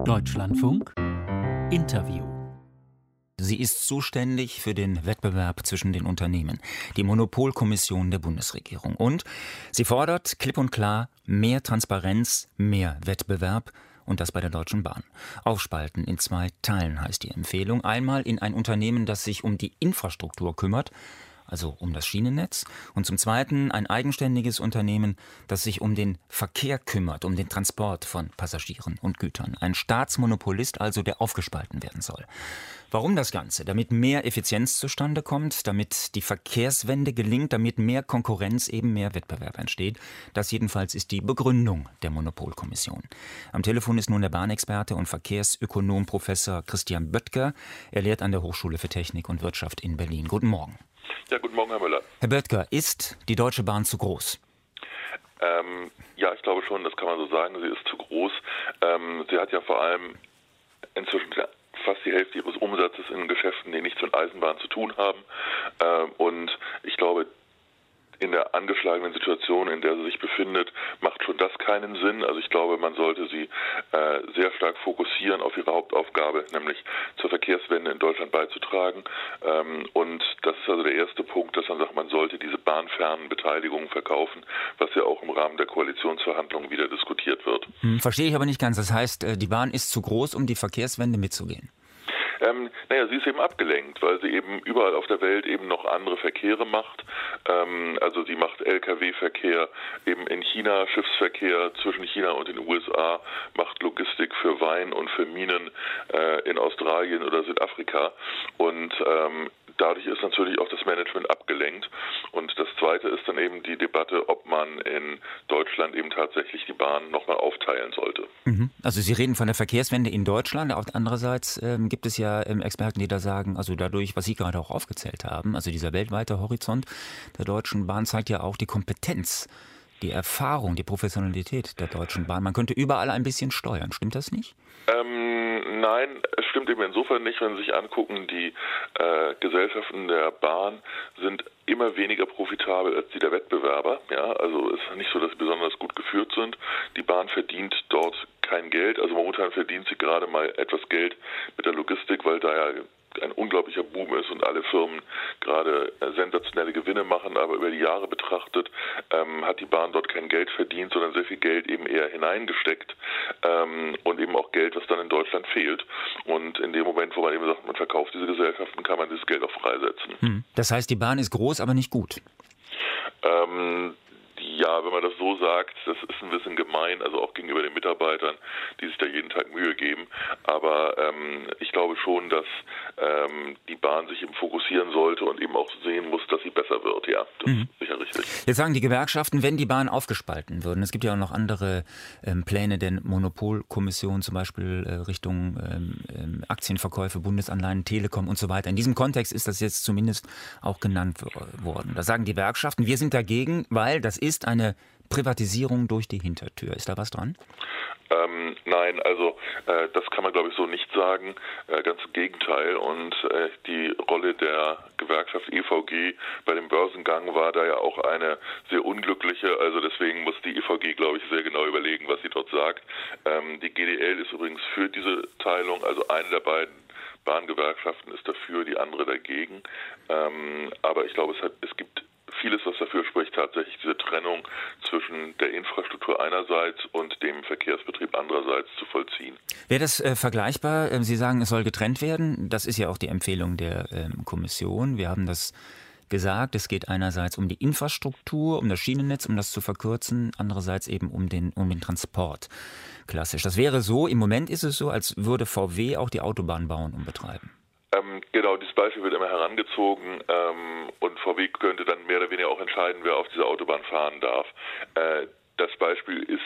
Deutschlandfunk Interview. Sie ist zuständig für den Wettbewerb zwischen den Unternehmen, die Monopolkommission der Bundesregierung. Und sie fordert klipp und klar mehr Transparenz, mehr Wettbewerb und das bei der Deutschen Bahn. Aufspalten in zwei Teilen heißt die Empfehlung. Einmal in ein Unternehmen, das sich um die Infrastruktur kümmert, also um das Schienennetz, und zum Zweiten ein eigenständiges Unternehmen, das sich um den Verkehr kümmert, um den Transport von Passagieren und Gütern. Ein Staatsmonopolist also, der aufgespalten werden soll. Warum das Ganze? Damit mehr Effizienz zustande kommt, damit die Verkehrswende gelingt, damit mehr Konkurrenz, eben mehr Wettbewerb entsteht. Das jedenfalls ist die Begründung der Monopolkommission. Am Telefon ist nun der Bahnexperte und Verkehrsökonom Professor Christian Böttger. Er lehrt an der Hochschule für Technik und Wirtschaft in Berlin. Guten Morgen. Ja, guten Morgen, Herr Müller. Herr Böttger, ist die Deutsche Bahn zu groß? Ähm, ja, ich glaube schon, das kann man so sagen. Sie ist zu groß. Ähm, sie hat ja vor allem inzwischen fast die Hälfte ihres Umsatzes in Geschäften, die nichts mit Eisenbahn zu tun haben. Ähm, und ich glaube, in der angeschlagenen Situation, in der sie sich befindet, keinen Sinn. Also ich glaube, man sollte sie äh, sehr stark fokussieren auf ihre Hauptaufgabe, nämlich zur Verkehrswende in Deutschland beizutragen. Ähm, und das ist also der erste Punkt, dass man sagt, man sollte diese bahnfernen Beteiligungen verkaufen, was ja auch im Rahmen der Koalitionsverhandlungen wieder diskutiert wird. Hm, verstehe ich aber nicht ganz. Das heißt, äh, die Bahn ist zu groß, um die Verkehrswende mitzugehen. Ähm, naja, sie ist eben abgelenkt, weil sie eben überall auf der Welt eben noch andere Verkehre macht. Ähm, also sie macht Lkw-Verkehr eben in China, Schiffsverkehr zwischen China und den USA, macht Logistik für Wein und für Minen äh, in Australien oder Südafrika. Und ähm, dadurch ist natürlich auch das Management abgelenkt. Und das Zweite ist dann eben die Debatte, ob man in Deutschland eben tatsächlich die Bahn nochmal aufteilen sollte. Mhm. Also Sie reden von der Verkehrswende in Deutschland. Andererseits ähm, gibt es ja ähm, Experten, die da sagen, also dadurch, was Sie gerade auch aufgezählt haben, also dieser weltweite Horizont der Deutschen Bahn zeigt ja auch die Kompetenz die Erfahrung, die Professionalität der Deutschen Bahn. Man könnte überall ein bisschen steuern. Stimmt das nicht? Ähm, nein, es stimmt eben insofern nicht, wenn Sie sich angucken, die äh, Gesellschaften der Bahn sind immer weniger profitabel als die der Wettbewerber. Ja, also es ist nicht so, dass sie besonders gut geführt sind. Die Bahn verdient dort kein Geld. Also momentan verdient sie gerade mal etwas Geld mit der Logistik, weil da ja ein unglaublicher Boom ist und alle Firmen gerade äh, sensationelle Gewinne machen, aber über die Jahre betrachtet ähm, hat die Bahn dort kein Geld verdient, sondern sehr viel Geld eben eher hineingesteckt ähm, und eben auch Geld, was dann in Deutschland fehlt. Und in dem Moment, wo man eben sagt, man verkauft diese Gesellschaften, kann man dieses Geld auch freisetzen. Hm. Das heißt, die Bahn ist groß, aber nicht gut. Ähm, ja, wenn man das so sagt, das ist ein bisschen gemein, also auch gegenüber den Mitarbeitern, die sich da jeden Tag Mühe geben. Aber ähm, ich glaube schon, dass ähm, die Bahn sich eben fokussieren sollte und eben auch sehen muss, dass sie besser wird. Ja, das mhm. ist sicher richtig. Jetzt sagen die Gewerkschaften, wenn die Bahn aufgespalten würden, es gibt ja auch noch andere ähm, Pläne der Monopolkommission, zum Beispiel äh, Richtung ähm, ähm, Aktienverkäufe, Bundesanleihen, Telekom und so weiter. In diesem Kontext ist das jetzt zumindest auch genannt worden. Da sagen die Gewerkschaften, wir sind dagegen, weil das ist ist eine Privatisierung durch die Hintertür. Ist da was dran? Ähm, nein, also äh, das kann man glaube ich so nicht sagen. Äh, ganz im Gegenteil. Und äh, die Rolle der Gewerkschaft EVG bei dem Börsengang war da ja auch eine sehr unglückliche. Also deswegen muss die EVG glaube ich sehr genau überlegen, was sie dort sagt. Ähm, die GDL ist übrigens für diese Teilung. Also eine der beiden Bahngewerkschaften ist dafür, die andere dagegen. Ähm, aber ich glaube, es, hat, es gibt vieles, was dafür spricht, tatsächlich diese Trennung zwischen der Infrastruktur einerseits und dem Verkehrsbetrieb andererseits zu vollziehen. Wäre das äh, vergleichbar? Ähm, Sie sagen, es soll getrennt werden. Das ist ja auch die Empfehlung der ähm, Kommission. Wir haben das gesagt, es geht einerseits um die Infrastruktur, um das Schienennetz, um das zu verkürzen, andererseits eben um den, um den Transport. Klassisch. Das wäre so, im Moment ist es so, als würde VW auch die Autobahn bauen und betreiben. Beispiel wird immer herangezogen ähm, und VW könnte dann mehr oder weniger auch entscheiden, wer auf dieser Autobahn fahren darf. Äh, das Beispiel ist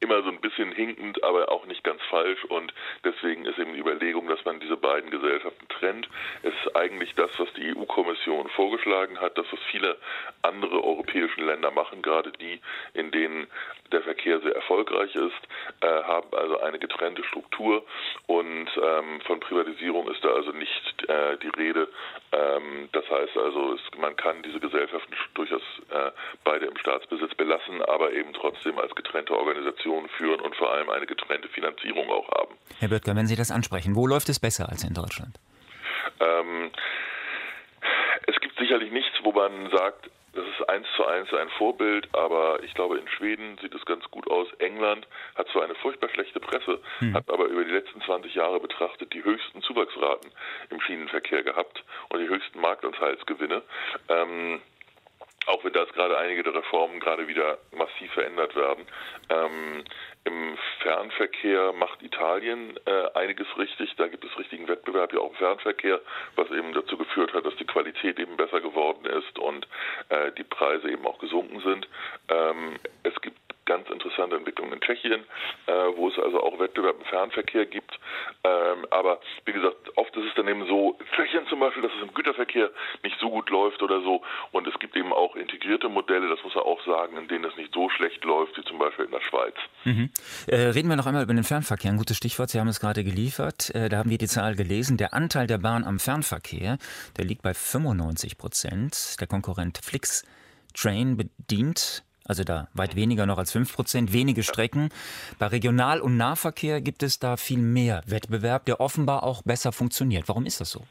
immer so ein bisschen hinkend, aber auch nicht ganz falsch und deswegen ist eben die Überlegung, dass man diese beiden Gesellschaften trennt. Es ist eigentlich das, was die EU-Kommission vorgeschlagen hat, das, was viele andere europäische Länder machen, gerade die, in denen der Verkehr sehr erfolgreich ist, getrennte Struktur und ähm, von Privatisierung ist da also nicht äh, die Rede. Ähm, das heißt also, es, man kann diese Gesellschaften durchaus äh, beide im Staatsbesitz belassen, aber eben trotzdem als getrennte Organisationen führen und vor allem eine getrennte Finanzierung auch haben. Herr Böttger, wenn Sie das ansprechen, wo läuft es besser als in Deutschland? Ähm, es gibt sicherlich nichts, wo man sagt, das ist eins zu eins ein Vorbild, aber ich glaube, in Schweden sieht es ganz gut aus. England hat zwar eine furchtbar schlechte Presse, hm. hat aber über die letzten 20 Jahre betrachtet die höchsten Zuwachsraten im Schienenverkehr gehabt und die höchsten Marktanteilsgewinne. Ähm, auch wenn da gerade einige der Reformen gerade wieder massiv verändert werden. Ähm, Im Fernverkehr macht Italien äh, einiges richtig. Da gibt es richtigen Wettbewerb ja auch im Fernverkehr, was eben dazu geführt hat, dass die Qualität eben besser geworden ist und äh, die Preise eben auch gesunken sind. Ähm, es gibt ganz interessante Entwicklung in Tschechien, äh, wo es also auch Wettbewerb im Fernverkehr gibt. Ähm, aber wie gesagt, oft ist es dann eben so, Tschechien zum Beispiel, dass es im Güterverkehr nicht so gut läuft oder so. Und es gibt eben auch integrierte Modelle, das muss man auch sagen, in denen es nicht so schlecht läuft, wie zum Beispiel in der Schweiz. Mhm. Äh, reden wir noch einmal über den Fernverkehr. Ein gutes Stichwort, Sie haben es gerade geliefert. Äh, da haben wir die Zahl gelesen. Der Anteil der Bahn am Fernverkehr, der liegt bei 95 Prozent. Der Konkurrent Flix Train bedient also da weit weniger noch als 5 Prozent, wenige Strecken. Bei Regional- und Nahverkehr gibt es da viel mehr Wettbewerb, der offenbar auch besser funktioniert. Warum ist das so?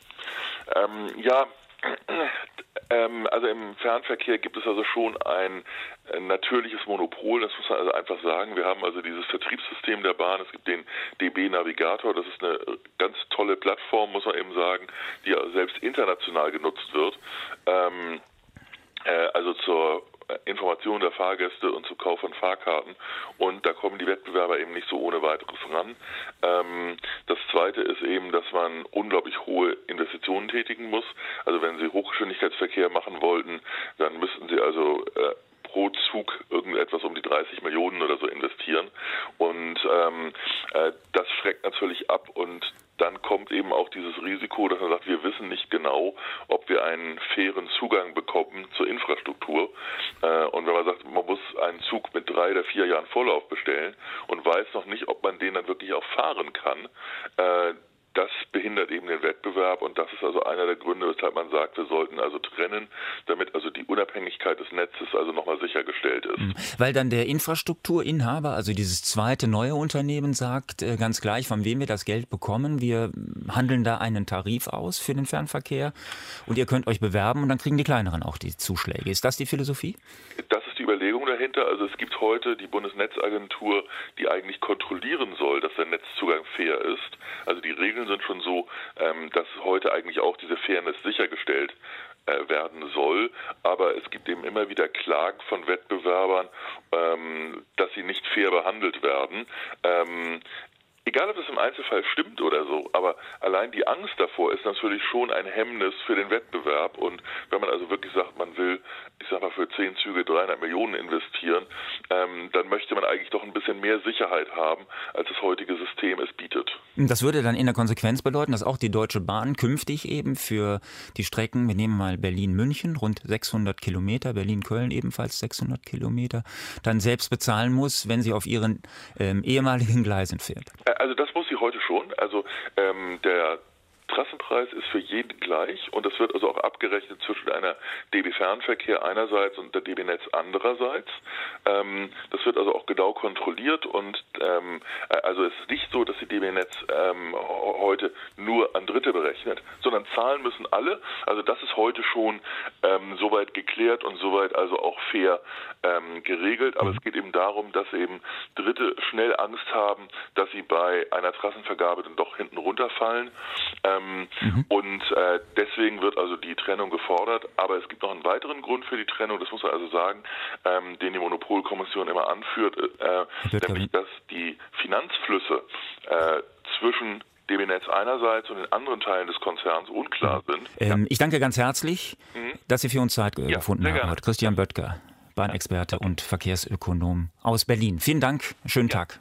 Ähm, ja, ähm, also im Fernverkehr gibt es also schon ein, ein natürliches Monopol, das muss man also einfach sagen. Wir haben also dieses Vertriebssystem der Bahn, es gibt den DB Navigator, das ist eine ganz tolle Plattform, muss man eben sagen, die selbst international genutzt wird. Ähm, äh, also zur Information der Fahrgäste und zum Kauf von Fahrkarten. Und da kommen die Wettbewerber eben nicht so ohne weiteres ran. Ähm, das Zweite ist eben, dass man unglaublich hohe Investitionen tätigen muss. Also wenn Sie Hochgeschwindigkeitsverkehr machen wollten, dann müssten Sie also äh, pro Zug irgendetwas um die 30 Millionen oder so investieren. Und ähm, äh, das schreckt natürlich ab und dann kommt eben auch dieses Risiko, dass man sagt, wir wissen nicht genau, ob wir einen fairen Zugang bekommen zur Infrastruktur. Äh, und wenn man sagt, man muss einen Zug mit drei oder vier Jahren Vorlauf bestellen und weiß noch nicht, ob man den dann wirklich auch fahren kann, äh, das behindert eben den Wettbewerb und das ist also einer der Gründe, weshalb man sagt, wir sollten also trennen, damit also die Unabhängigkeit des Netzes also nochmal sichergestellt ist. Mhm. Weil dann der Infrastrukturinhaber, also dieses zweite neue Unternehmen sagt, äh, ganz gleich, von wem wir das Geld bekommen, wir handeln da einen Tarif aus für den Fernverkehr und ihr könnt euch bewerben und dann kriegen die kleineren auch die Zuschläge. Ist das die Philosophie? Das dahinter. Also es gibt heute die Bundesnetzagentur, die eigentlich kontrollieren soll, dass der Netzzugang fair ist. Also die Regeln sind schon so, ähm, dass heute eigentlich auch diese Fairness sichergestellt äh, werden soll. Aber es gibt eben immer wieder Klagen von Wettbewerbern, ähm, dass sie nicht fair behandelt werden. Egal ob das im Einzelfall stimmt oder so, aber allein die Angst davor ist natürlich schon ein Hemmnis für den Wettbewerb. Und wenn man also wirklich sagt, man will, ich sag mal, für zehn Züge 300 Millionen investieren, ähm, dann möchte man eigentlich doch ein bisschen mehr Sicherheit haben, als das heutige System es bietet. Das würde dann in der Konsequenz bedeuten, dass auch die Deutsche Bahn künftig eben für die Strecken, wir nehmen mal Berlin-München, rund 600 Kilometer, Berlin-Köln ebenfalls 600 Kilometer, dann selbst bezahlen muss, wenn sie auf ihren ähm, ehemaligen Gleisen fährt. Also das muss sie heute schon. Also ähm, der Trassenpreis ist für jeden gleich und das wird also auch abgerechnet zwischen einer DB Fernverkehr einerseits und der DB Netz andererseits. Ähm, das wird also auch genau kontrolliert und ähm, äh, also es ist nicht so, dass die DB Netz ähm, heute nur an Dritte berechnet, sondern zahlen müssen alle. Also das ist heute schon ähm, soweit geklärt und soweit also auch fair ähm, geregelt. Aber es geht eben darum, dass eben Dritte schnell Angst haben, dass sie bei einer Trassenvergabe dann doch hinten runterfallen. Ähm, mhm. Und äh, deswegen wird also die Trennung gefordert. Aber es gibt noch einen weiteren Grund für die Trennung, das muss man also sagen, ähm, den die Monopolkommission immer anführt, äh, nämlich dass die Finanzflüsse äh, zwischen DB Netz einerseits und den anderen Teilen des Konzerns unklar sind. Ähm, ja. Ich danke ganz herzlich, mhm. dass Sie für uns Zeit ja, gefunden haben. Christian Böttger, Bahnexperte ja. und Verkehrsökonom aus Berlin. Vielen Dank, schönen Tag.